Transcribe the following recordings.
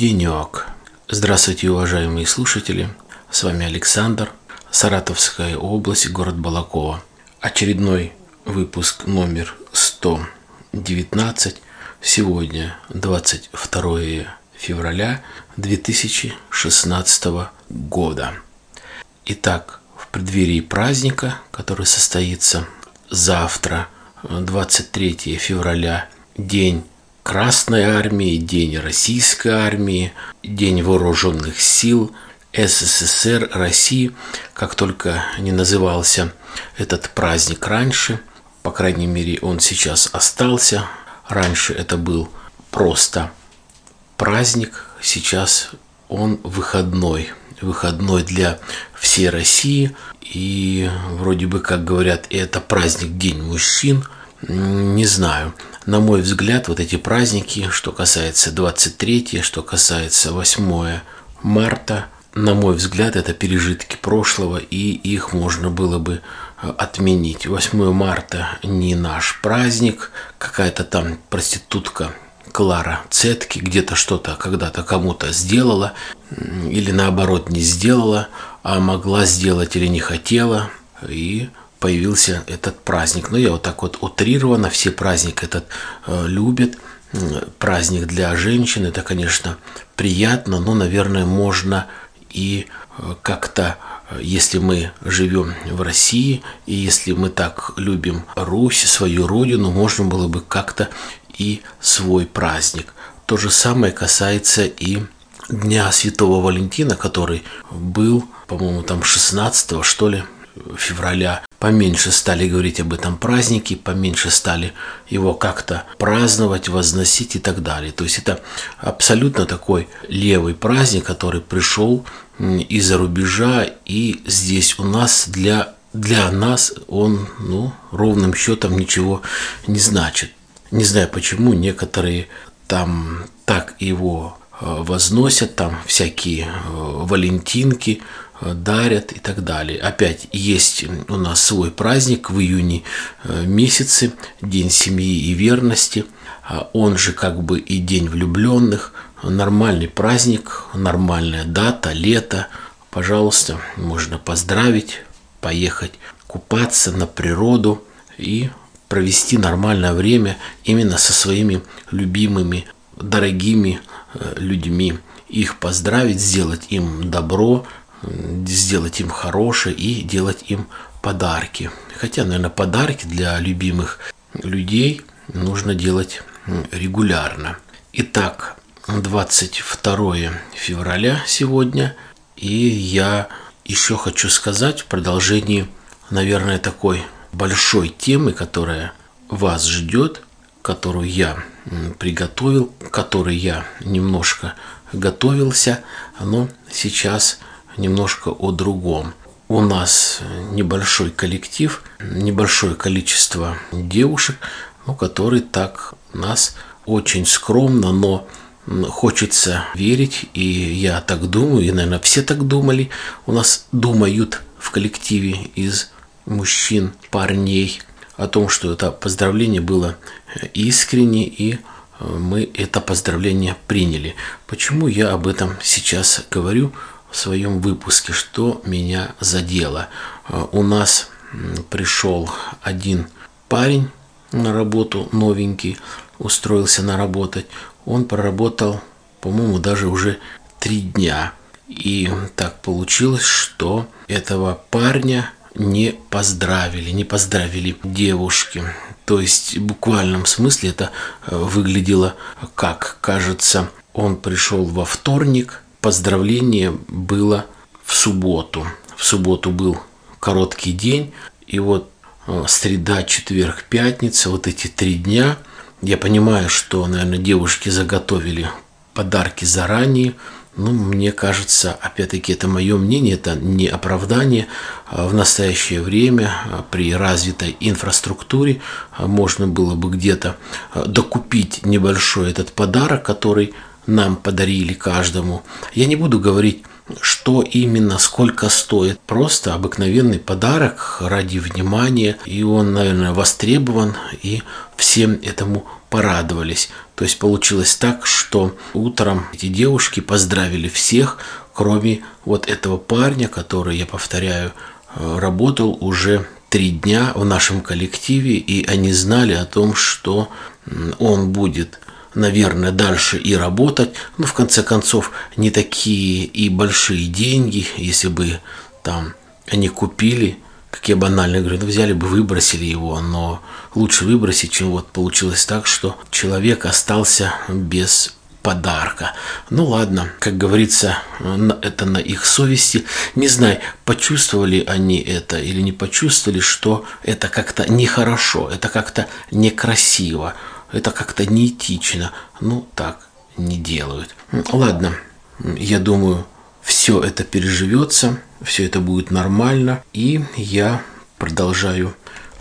Денек. Здравствуйте, уважаемые слушатели. С вами Александр, Саратовская область, город Балакова. Очередной выпуск номер 119. Сегодня 22 февраля 2016 года. Итак, в преддверии праздника, который состоится завтра, 23 февраля, день Красной армии, День Российской армии, День вооруженных сил СССР, России, как только не назывался этот праздник раньше, по крайней мере он сейчас остался. Раньше это был просто праздник, сейчас он выходной, выходной для всей России. И вроде бы, как говорят, это праздник День мужчин. Не знаю. На мой взгляд, вот эти праздники, что касается 23, что касается 8 марта, на мой взгляд, это пережитки прошлого, и их можно было бы э, отменить. 8 марта не наш праздник, какая-то там проститутка Клара Цетки где-то что-то когда-то кому-то сделала, или наоборот не сделала, а могла сделать или не хотела, и появился этот праздник. Но я вот так вот утрированно, все праздник этот э, любят. Праздник для женщин, это, конечно, приятно, но, наверное, можно и э, как-то, э, если мы живем в России, и если мы так любим Русь, свою родину, можно было бы как-то и свой праздник. То же самое касается и Дня Святого Валентина, который был, по-моему, там 16 что ли, февраля поменьше стали говорить об этом празднике, поменьше стали его как-то праздновать, возносить и так далее. То есть это абсолютно такой левый праздник, который пришел из-за рубежа, и здесь у нас для, для нас он ну, ровным счетом ничего не значит. Не знаю почему некоторые там так его возносят, там всякие э, валентинки, дарят и так далее. Опять есть у нас свой праздник в июне э, месяце, День семьи и верности. А он же как бы и День влюбленных. Нормальный праздник, нормальная дата, лето. Пожалуйста, можно поздравить, поехать купаться на природу и провести нормальное время именно со своими любимыми, дорогими э, людьми. Их поздравить, сделать им добро, сделать им хорошее и делать им подарки. Хотя, наверное, подарки для любимых людей нужно делать регулярно. Итак, 22 февраля сегодня, и я еще хочу сказать в продолжении, наверное, такой большой темы, которая вас ждет, которую я приготовил, которой я немножко готовился, но сейчас немножко о другом. У нас небольшой коллектив, небольшое количество девушек, ну, которые так нас очень скромно, но хочется верить, и я так думаю, и, наверное, все так думали. У нас думают в коллективе из мужчин, парней о том, что это поздравление было искренне, и мы это поздравление приняли. Почему я об этом сейчас говорю? в своем выпуске, что меня задело. Э, у нас пришел один парень на работу, новенький, устроился на работать. Он проработал, по-моему, даже уже три дня. И так получилось, что этого парня не поздравили, не поздравили девушки. То есть в буквальном смысле это э, выглядело как, кажется, он пришел во вторник, поздравление было в субботу. В субботу был короткий день, и вот э, среда, четверг, пятница, вот эти три дня, я понимаю, что, наверное, девушки заготовили подарки заранее, ну, мне кажется, опять-таки, это мое мнение, это не оправдание. А в настоящее время а, при развитой инфраструктуре а, можно было бы где-то докупить небольшой этот подарок, который нам подарили каждому. Я не буду говорить что именно, сколько стоит. Просто обыкновенный подарок ради внимания. И он, наверное, востребован, и всем этому порадовались. То есть получилось так, что утром эти девушки поздравили всех, кроме вот этого парня, который, я повторяю, э, работал уже три дня в нашем коллективе, и они знали о том, что он будет наверное, дальше и работать. Но в конце концов, не такие и большие деньги, если бы там они купили, как я банально говорю, ну взяли бы, выбросили его, но лучше выбросить, чем вот получилось так, что человек остался без подарка. Ну ладно, как говорится, это на их совести. Не знаю, почувствовали они это или не почувствовали, что это как-то нехорошо, это как-то некрасиво это как-то неэтично. Ну, так не делают. Ладно, я думаю, все это переживется, все это будет нормально. И я продолжаю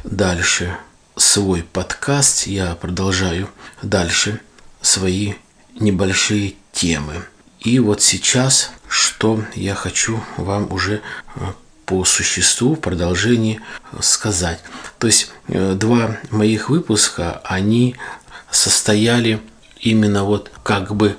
дальше свой подкаст, я продолжаю дальше свои небольшие темы. И вот сейчас, что я хочу вам уже э, по существу в продолжении сказать. То есть э, два моих выпуска, они состояли именно вот как бы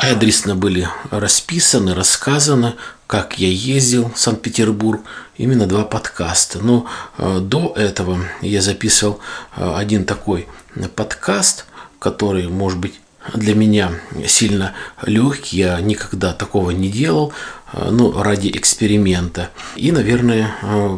адресно были расписаны, рассказаны, как я ездил в Санкт-Петербург, именно два подкаста. Но э, до этого я записывал э, один такой подкаст, который, может быть, для меня сильно легкий, я никогда такого не делал, э, ну, ради эксперимента. И, наверное,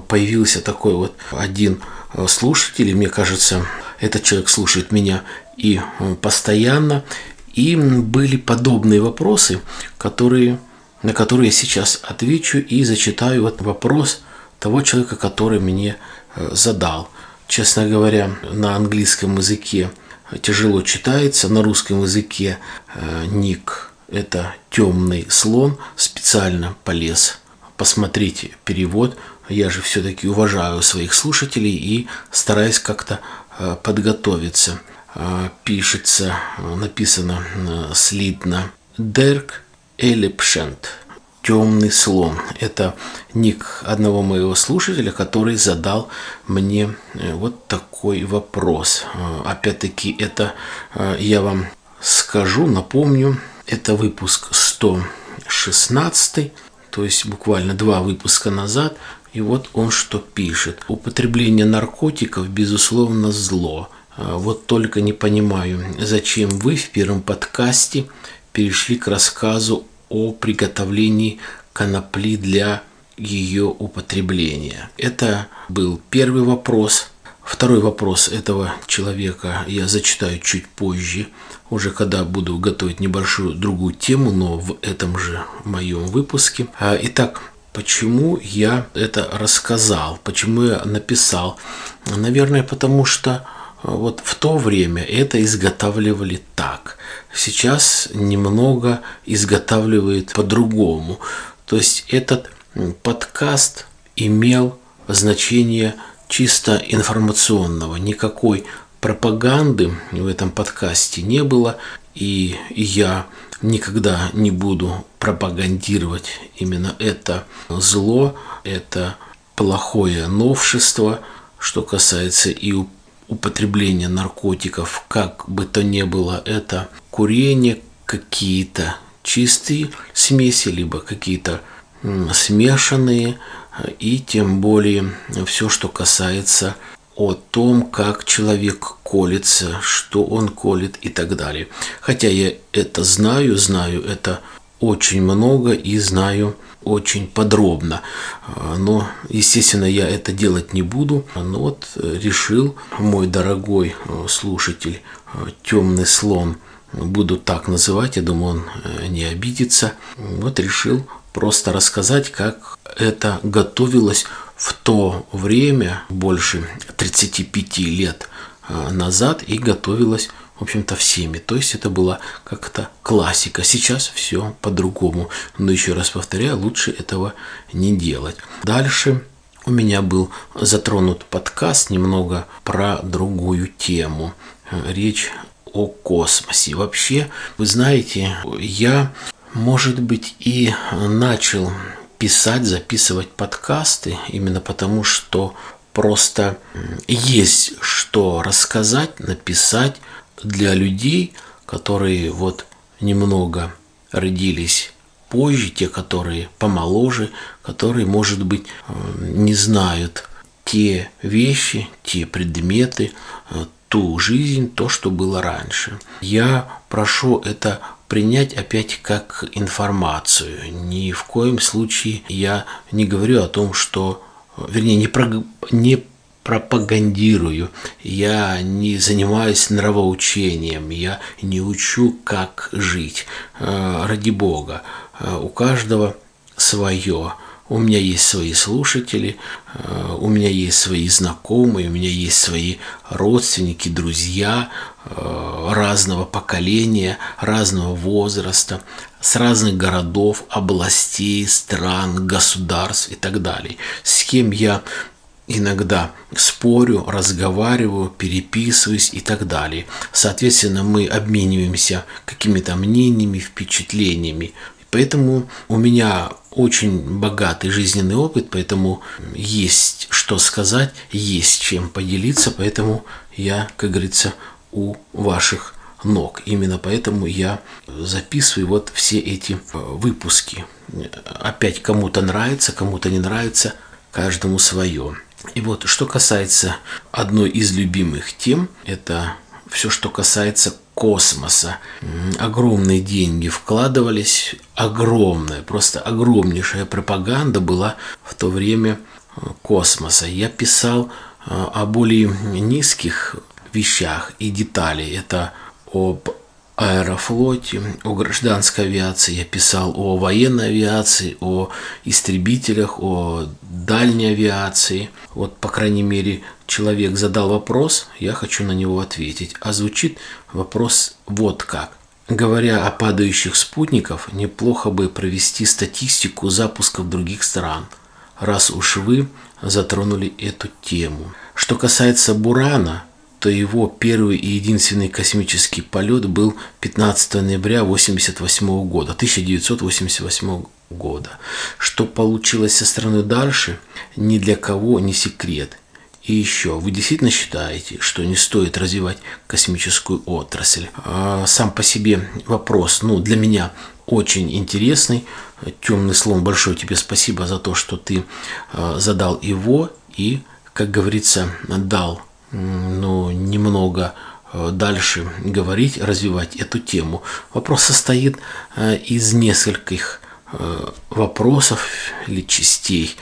появился такой вот один слушатель, мне кажется, этот человек слушает меня и э, постоянно. И были подобные вопросы, которые, на которые я сейчас отвечу и зачитаю вот вопрос того человека, который мне э, задал. Честно говоря, на английском языке тяжело читается, на русском языке э, ник – это темный слон, специально полез посмотрите перевод. Я же все-таки уважаю своих слушателей и стараюсь как-то подготовиться. А, пишется, написано э, слитно. Дерк Элепшент. Темный слон. Это ник одного моего слушателя, который задал мне э, вот такой вопрос. Э, опять-таки, это я вам скажу, напомню, это выпуск 116, то есть буквально два выпуска назад. И вот он что пишет. Употребление наркотиков, безусловно, зло – а, вот только не понимаю, зачем вы в первом подкасте перешли к рассказу о приготовлении конопли для ее употребления. Это был первый вопрос. Второй вопрос этого человека я зачитаю чуть позже, уже когда буду готовить небольшую другую тему, но в этом же моем выпуске. А, итак, почему я это рассказал, почему я написал? Наверное, потому что вот в то время это изготавливали так. Сейчас немного изготавливают по-другому. То есть этот подкаст имел значение чисто информационного. Никакой пропаганды в этом подкасте не было. И я никогда не буду пропагандировать именно это зло, это плохое новшество, что касается и употребление наркотиков, как бы то ни было, это курение, какие-то чистые смеси, либо какие-то смешанные, и тем более все, что касается о том, как человек колется, что он колет и так далее. Хотя я это знаю, знаю это очень много и знаю очень подробно. Но, естественно, я это делать не буду. Но вот э, решил мой дорогой э, слушатель э, «Темный слон», буду так называть, я думаю, он не обидится. Вот решил просто рассказать, как это готовилось в то время, больше 35 лет назад, и готовилось в общем-то, всеми. То есть это была как-то классика. Сейчас все по-другому. Но еще раз повторяю, лучше этого не делать. Дальше у меня был затронут подкаст немного про другую тему. Речь о космосе. Вообще, вы знаете, я может быть, и начал писать, записывать подкасты именно потому, что просто есть что рассказать, написать для людей, которые вот немного родились позже, те, которые помоложе, которые, может быть, э, не знают те вещи, те предметы, э, ту жизнь, то, что было раньше. Я прошу это принять опять как информацию. Ни в коем случае я не говорю о том, что, вернее, не, про, не пропагандирую, я не занимаюсь нравоучением, я не учу, как жить. Э, ради Бога, э, у каждого свое. У меня есть свои слушатели, э, у меня есть свои знакомые, у меня есть свои родственники, друзья разного поколения, разного возраста, с разных городов, областей, стран, государств и так далее. С кем я иногда спорю, разговариваю, переписываюсь и так далее. Соответственно, мы обмениваемся какими-то мнениями, впечатлениями. Поэтому у меня очень богатый жизненный опыт, поэтому есть что сказать, есть чем поделиться, поэтому я, как говорится, у ваших ног. Именно поэтому я записываю вот все эти выпуски. Опять кому-то нравится, кому-то не нравится, каждому свое. И вот, что касается одной из любимых тем, это все, что касается космоса. Огромные деньги вкладывались, огромная, просто огромнейшая пропаганда была в то время э, космоса. Я писал э, о более низких вещах и деталей. Это об аэрофлоте, о гражданской авиации, я писал о военной авиации, о истребителях, о дальней авиации. Вот, по крайней мере, человек задал вопрос, я хочу на него ответить. А звучит вопрос вот как. Говоря о падающих спутников, неплохо бы провести статистику запусков других стран, раз уж вы затронули эту тему. Что касается Бурана – то его первый и единственный космический полет был 15 ноября 1988 года, 1988 года. Что получилось со стороны дальше, ни для кого не секрет. И еще, вы действительно считаете, что не стоит развивать космическую отрасль? А сам по себе вопрос, ну, для меня очень интересный. Темный слон, большое тебе спасибо за то, что ты а, задал его и, как говорится, дал ну, немного э, дальше говорить, развивать эту тему. Вопрос состоит э, из нескольких э, вопросов или частей.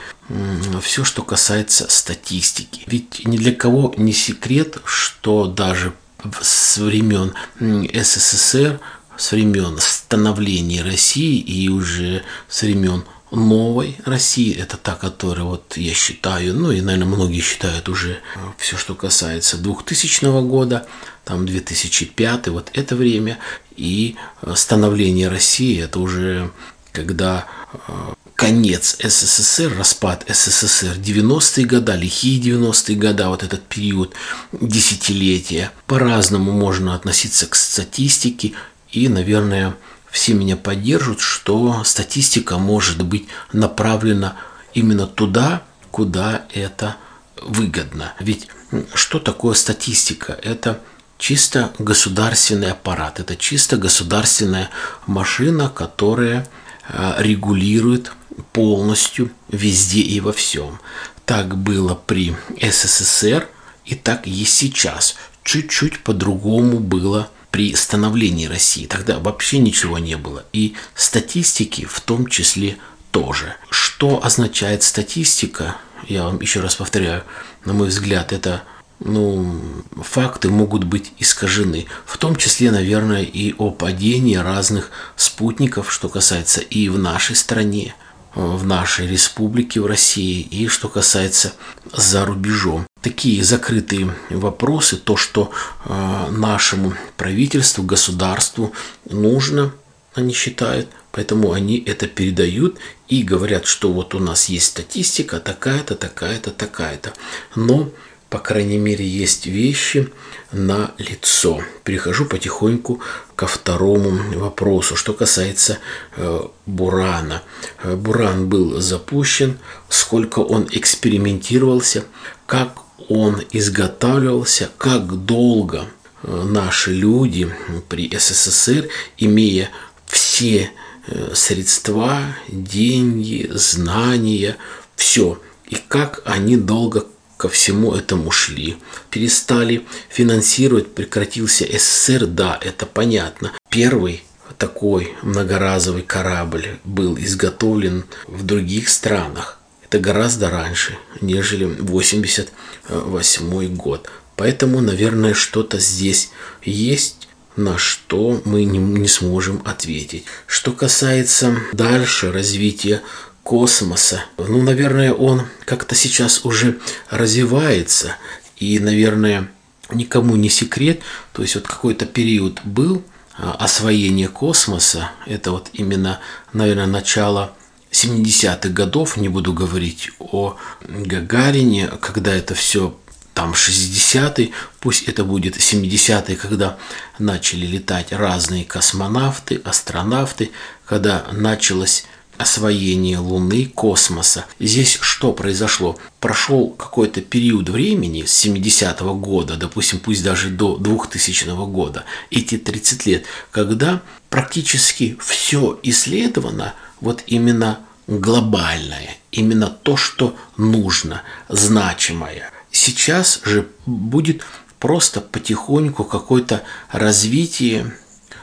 Все, что касается статистики. Ведь ни для кого не секрет, что даже с времен СССР, с времен становления России и уже с времен новой России, это та, которая вот я считаю, ну и, наверное, многие считают уже э, все, что касается 2000 года, там 2005, вот это время, и э, становление России, это уже когда э, конец СССР, распад СССР, 90-е годы, лихие 90-е годы, вот этот период десятилетия. По-разному можно относиться к статистике и, наверное, все меня поддержат, что статистика может быть направлена именно туда, куда это выгодно. Ведь что такое статистика? Это чисто государственный аппарат, это чисто государственная машина, которая э, регулирует полностью везде и во всем. Так было при СССР и так и сейчас. Чуть-чуть по-другому было при становлении России. Тогда вообще ничего не было. И статистики в том числе тоже. Что означает статистика? Я вам еще раз повторяю, на мой взгляд, это ну, факты могут быть искажены. В том числе, наверное, и о падении разных спутников, что касается и в нашей стране, в нашей республике, в России, и что касается за рубежом. Такие закрытые вопросы, то, что э, нашему правительству, государству нужно, они считают, поэтому они это передают и говорят, что вот у нас есть статистика такая-то, такая-то, такая-то. Но по крайней мере, есть вещи на лицо. Перехожу потихоньку ко второму вопросу, что касается э, Бурана. Э, Буран был запущен, сколько он экспериментировался, как он изготавливался, как долго э, наши люди при СССР, имея все э, средства, деньги, знания, все, и как они долго ко всему этому шли. Перестали финансировать, прекратился СССР, да, это понятно. Первый такой многоразовый корабль был изготовлен в других странах. Это гораздо раньше, нежели 88 год. Поэтому, наверное, что-то здесь есть, на что мы не, не сможем ответить. Что касается дальше развития космоса. Ну, наверное, он как-то сейчас уже развивается. И, наверное, никому не секрет. То есть вот какой-то период был а, освоения космоса. Это вот именно, наверное, начало 70-х годов, не буду говорить о Гагарине, когда это все там 60-е, пусть это будет 70-е, когда начали летать разные космонавты, астронавты, когда началось освоение Луны, космоса. Здесь что произошло? Прошел какой-то период времени с 70-го года, допустим, пусть даже до 2000 года, эти 30 лет, когда практически все исследовано вот именно глобальное, именно то, что нужно, значимое. Сейчас же будет просто потихоньку какое-то развитие,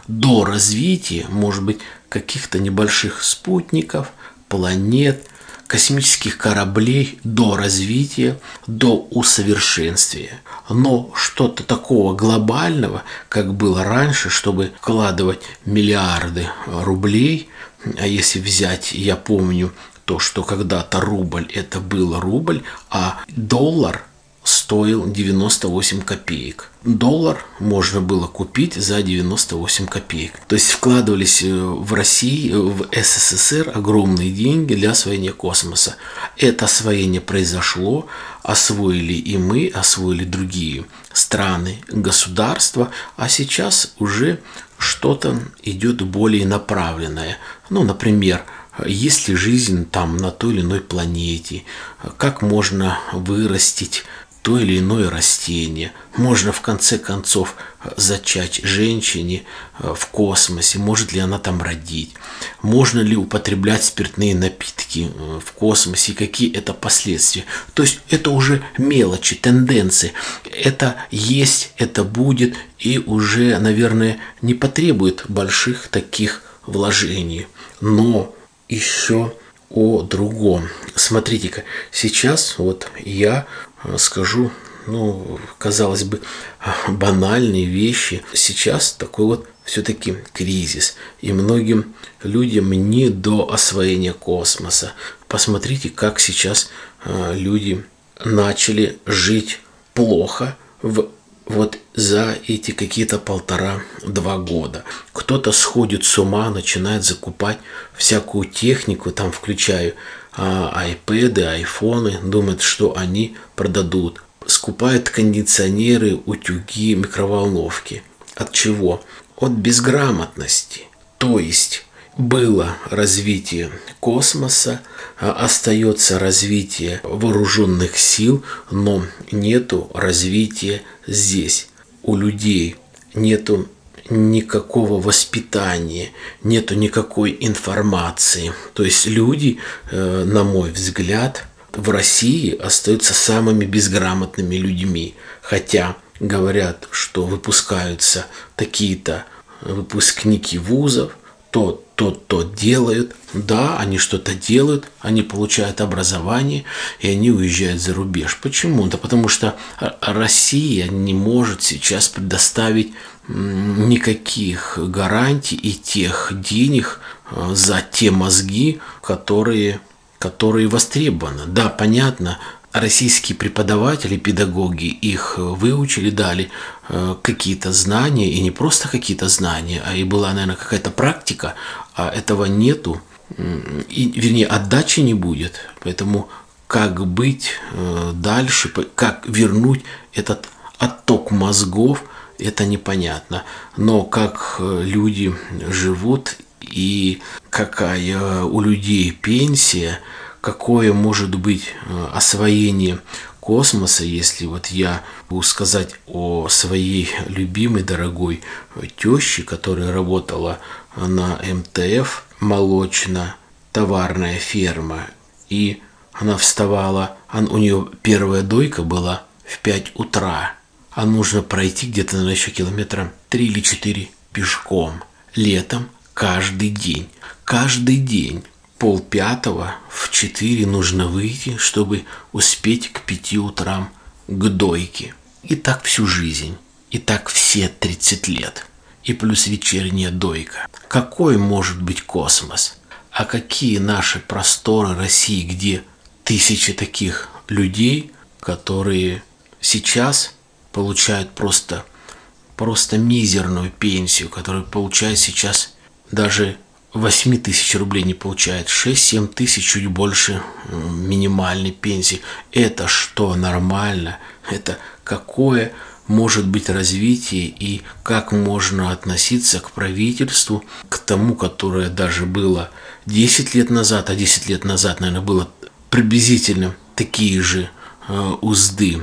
до развития, может быть, каких-то небольших спутников, планет, космических кораблей до развития, до усовершенствия. Но что-то такого глобального, как было раньше, чтобы вкладывать миллиарды рублей, а если взять, я помню, то, что когда-то рубль это был рубль, а доллар – стоил 98 копеек. Доллар можно было купить за 98 копеек. То есть вкладывались э, в России, в СССР огромные деньги для освоения космоса. Это освоение произошло, освоили и мы, освоили другие страны, государства, а сейчас уже что-то идет более направленное. Ну, например, есть ли жизнь там на той или иной планете, как можно вырастить то или иное растение. Можно в конце концов зачать женщине э, в космосе, может ли она там родить, можно ли употреблять спиртные напитки э, в космосе, какие это последствия. То есть это уже мелочи, тенденции. Это есть, это будет и уже, наверное, не потребует больших таких вложений. Но еще о другом. Смотрите-ка, сейчас вот я скажу, ну, казалось бы, банальные вещи. Сейчас такой вот все-таки кризис. И многим людям не до освоения космоса. Посмотрите, как сейчас а, люди начали жить плохо в вот за эти какие-то полтора-два года. Кто-то сходит с ума, начинает закупать всякую технику, там включая а, айпэды, айфоны, думают, что они продадут. Скупают кондиционеры, утюги, микроволновки. От чего? От безграмотности. То есть было развитие космоса, а остается развитие вооруженных сил, но нету развития здесь. У людей нету никакого воспитания, нету никакой информации. То есть люди, э, на мой взгляд, в России остаются самыми безграмотными людьми. Хотя говорят, что выпускаются такие-то выпускники вузов, то, то, то делают. Да, они что-то делают, они получают образование, и они уезжают за рубеж. Почему? Да потому что Россия не может сейчас предоставить никаких гарантий и тех денег э, за те мозги, которые, которые востребованы. Да, понятно, российские преподаватели, педагоги их выучили, дали э, какие-то знания, и не просто какие-то знания, а и была, наверное, какая-то практика, а этого нету, и, вернее, отдачи не будет. Поэтому как быть э, дальше, как вернуть этот отток мозгов, это непонятно. Но как э, люди живут и какая у людей пенсия, какое может быть э, освоение космоса, если вот я могу сказать о своей любимой, дорогой теще, которая работала на МТФ, молочно-товарная ферма, и она вставала, у нее первая дойка была в 5 утра, а нужно пройти где-то, наверное, еще километра 3 или 4 пешком. Летом каждый день. Каждый день пол пятого в четыре нужно выйти, чтобы успеть к пяти утрам к дойке. И так всю жизнь. И так все 30 лет. И плюс вечерняя дойка. Какой может быть космос? А какие наши просторы России, где тысячи таких людей, которые сейчас получают просто, просто мизерную пенсию, которые получают сейчас даже 8 тысяч рублей не получает, 6-7 тысяч чуть больше минимальной пенсии. Это что, нормально? Это какое может быть развитие и как можно относиться к правительству, к тому, которое даже было 10 лет назад, а 10 лет назад, наверное, было приблизительно такие же э, узды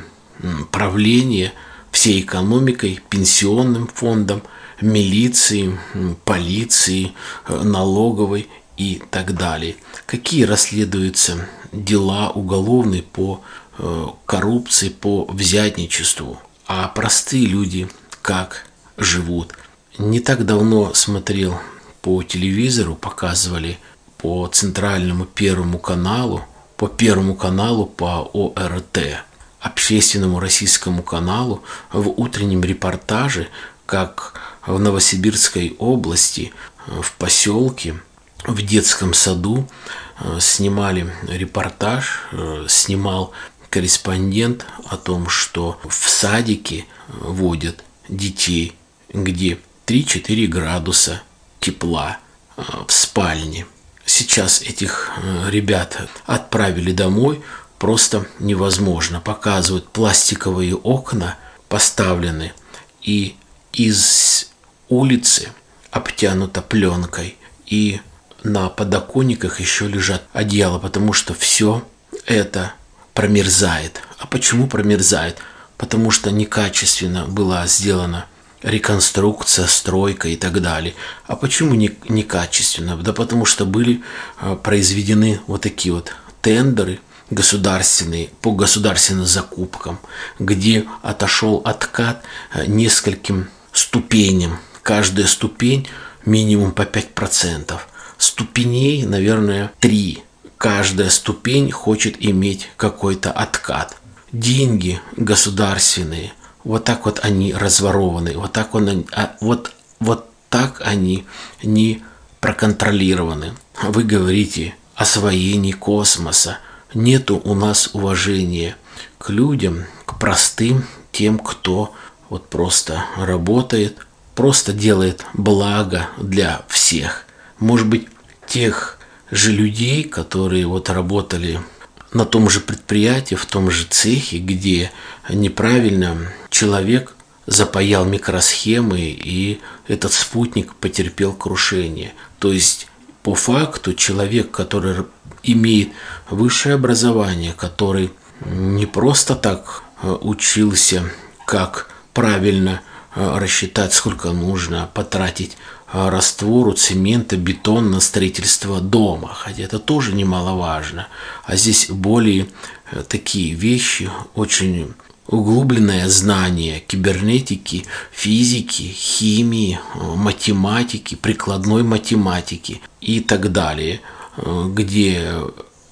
правления всей экономикой, пенсионным фондом, милиции, полиции, э, налоговой и так далее. Какие расследуются дела уголовные по э, коррупции, по взятничеству, а простые люди как живут. Не так давно смотрел по телевизору, показывали по центральному первому каналу по Первому каналу по ОРТ, общественному российскому каналу, в утреннем репортаже, как в Новосибирской области, в поселке, в детском саду э, снимали репортаж, э, снимал корреспондент о том, что в садике водят детей, где 3-4 градуса тепла э, в спальне сейчас этих э, ребят отправили домой, просто невозможно. Показывают пластиковые окна поставлены, и из улицы обтянута пленкой, и на подоконниках еще лежат одеяла, потому что все это промерзает. А почему промерзает? Потому что некачественно была сделана реконструкция, стройка и так далее. А почему не, некачественно? Да потому что были а, произведены вот такие вот тендеры государственные по государственным закупкам, где отошел откат а, нескольким ступеням. Каждая ступень минимум по 5%. Ступеней, наверное, 3. Каждая ступень хочет иметь какой-то откат. Деньги государственные – вот так вот они разворованы, вот так, он, а, вот, вот так они не проконтролированы. Вы говорите освоении космоса. Нету у нас уважения к людям, к простым, тем, кто вот просто работает, просто делает благо для всех. Может быть, тех же людей, которые вот работали на том же предприятии, в том же цехе, где неправильно человек запаял микросхемы, и этот спутник потерпел крушение. То есть, по факту, человек, который имеет высшее образование, который не просто так э, учился, как правильно э, рассчитать, сколько нужно потратить раствору, цемента, бетон на строительство дома, хотя это тоже немаловажно. А здесь более такие вещи очень углубленное знание кибернетики, физики, химии, математики, прикладной математики и так далее, где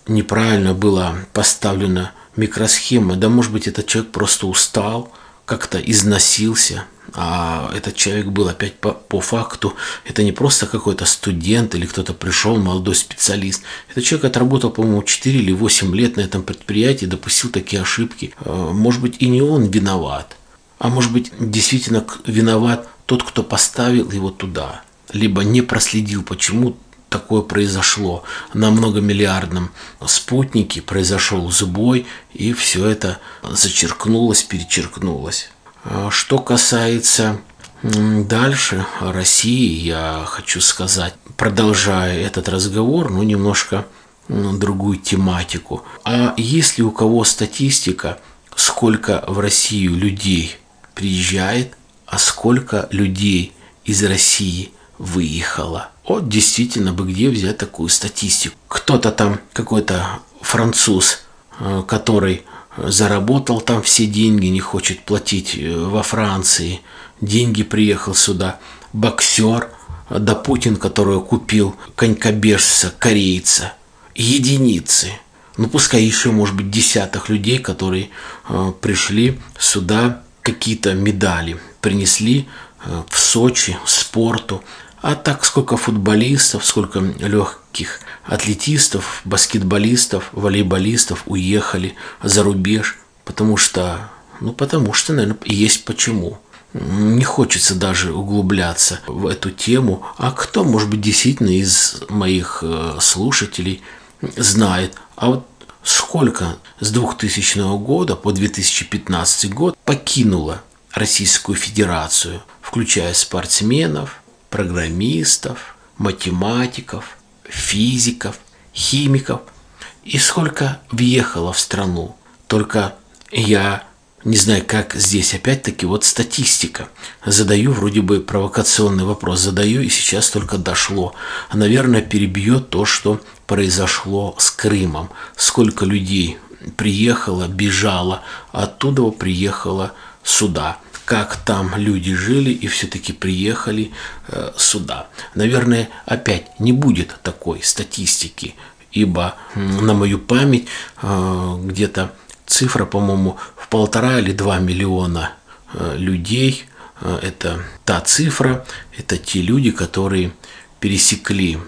неправильно была поставлена микросхема. Да, может быть, этот человек просто устал, как-то износился, а этот человек был опять по, по факту, это не просто какой-то студент или кто-то пришел, молодой специалист. Этот человек отработал, по-моему, 4 или 8 лет на этом предприятии, допустил такие ошибки. А, может быть, и не он виноват, а может быть, действительно виноват тот, кто поставил его туда, либо не проследил, почему такое произошло. На многомиллиардном спутнике произошел сбой, и все это зачеркнулось, перечеркнулось. А что касается дальше России, я хочу сказать, продолжая этот разговор, ну, немножко другую тематику. А есть ли у кого статистика, сколько в Россию людей приезжает, а сколько людей из России выехало? Вот действительно бы где взять такую статистику. Кто-то там, какой-то француз, э, который заработал там все деньги, не хочет платить э, во Франции, деньги приехал сюда, боксер, да Путин, который купил конькобежца, корейца, единицы. Ну, пускай еще, может быть, десятых людей, которые э, пришли сюда, какие-то медали принесли э, в Сочи, спорту. А так сколько футболистов, сколько легких атлетистов, баскетболистов, волейболистов уехали за рубеж, потому что, ну потому что, наверное, есть почему. Не хочется даже углубляться в эту тему. А кто, может быть, действительно из моих э, слушателей знает, а вот сколько с 2000 года по 2015 год покинуло Российскую Федерацию, включая спортсменов, программистов, математиков, физиков, химиков, и сколько въехало в страну. Только я не знаю, как здесь опять-таки вот статистика. Задаю вроде бы провокационный вопрос, задаю и сейчас только дошло. Наверное, перебьет то, что произошло с Крымом. Сколько людей приехало, бежало, оттуда приехало сюда как там люди жили и все-таки приехали э, сюда. Наверное, опять не будет такой статистики, ибо на мою память э, где-то цифра, по-моему, в полтора или два миллиона э, людей. Это та цифра, это те люди, которые пересекли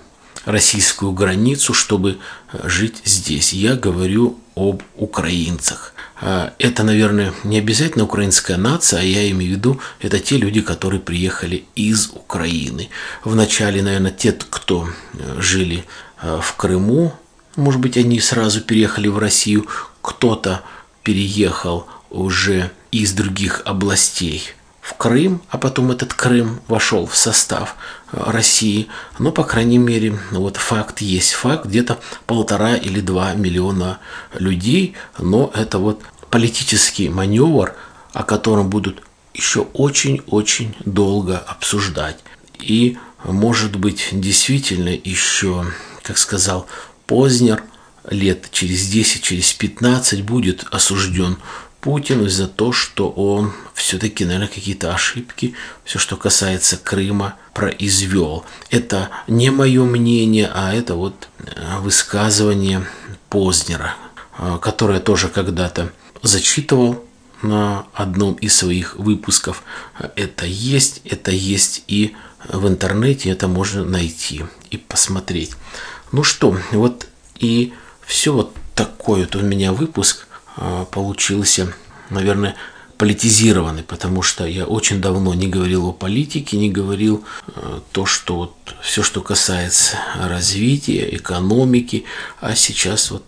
российскую границу, чтобы жить здесь. Я говорю об украинцах. А, это, наверное, не обязательно украинская нация, а я имею в виду, это те люди, которые приехали из Украины. Вначале, наверное, те, кто э, жили э, в Крыму, может быть, они сразу переехали в Россию, кто-то переехал уже из других областей в Крым, а потом этот Крым вошел в состав э, России. Но, по крайней мере, вот факт есть факт, где-то полтора или два миллиона людей, но это вот политический маневр, о котором будут еще очень-очень долго обсуждать. И, может быть, действительно еще, как сказал Познер, лет через 10, через 15 будет осужден Путину за то, что он все-таки, наверное, какие-то ошибки, все, что касается Крыма, произвел. Это не мое мнение, а это вот э, высказывание Познера, э, которое тоже когда-то зачитывал на одном из своих выпусков. Это есть, это есть и в интернете это можно найти и посмотреть. Ну что, вот и все вот такой вот у меня выпуск – а, получился, наверное, политизированный, потому что я очень давно не говорил о политике, не говорил э, то, что вот все, что касается развития, экономики, а сейчас вот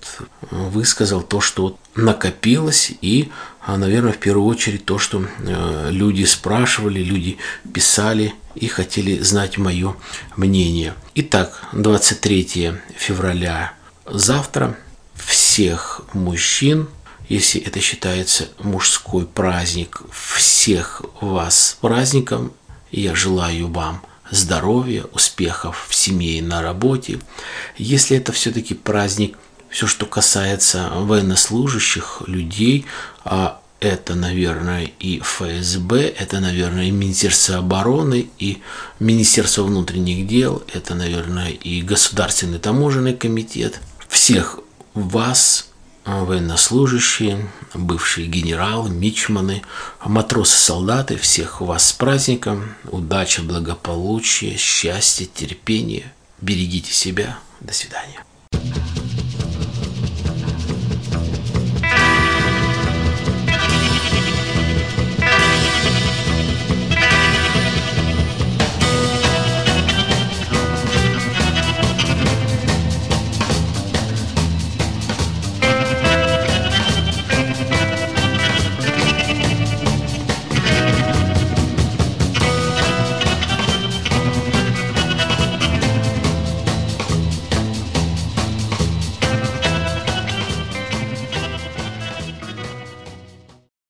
высказал то, что вот накопилось и, а, наверное, в первую очередь то, что э, люди спрашивали, люди писали и хотели знать мое мнение. Итак, 23 февраля завтра всех мужчин если это считается мужской праздник, всех вас праздником. Я желаю вам здоровья, успехов в семье и на работе. Если это все-таки праздник, все, что касается военнослужащих людей, а это, наверное, и ФСБ, это, наверное, и Министерство обороны, и Министерство внутренних дел, это, наверное, и Государственный таможенный комитет. Всех вас военнослужащие, бывшие генералы, мичманы, матросы, солдаты, всех вас с праздником, удачи, благополучия, счастья, терпения. Берегите себя. До свидания.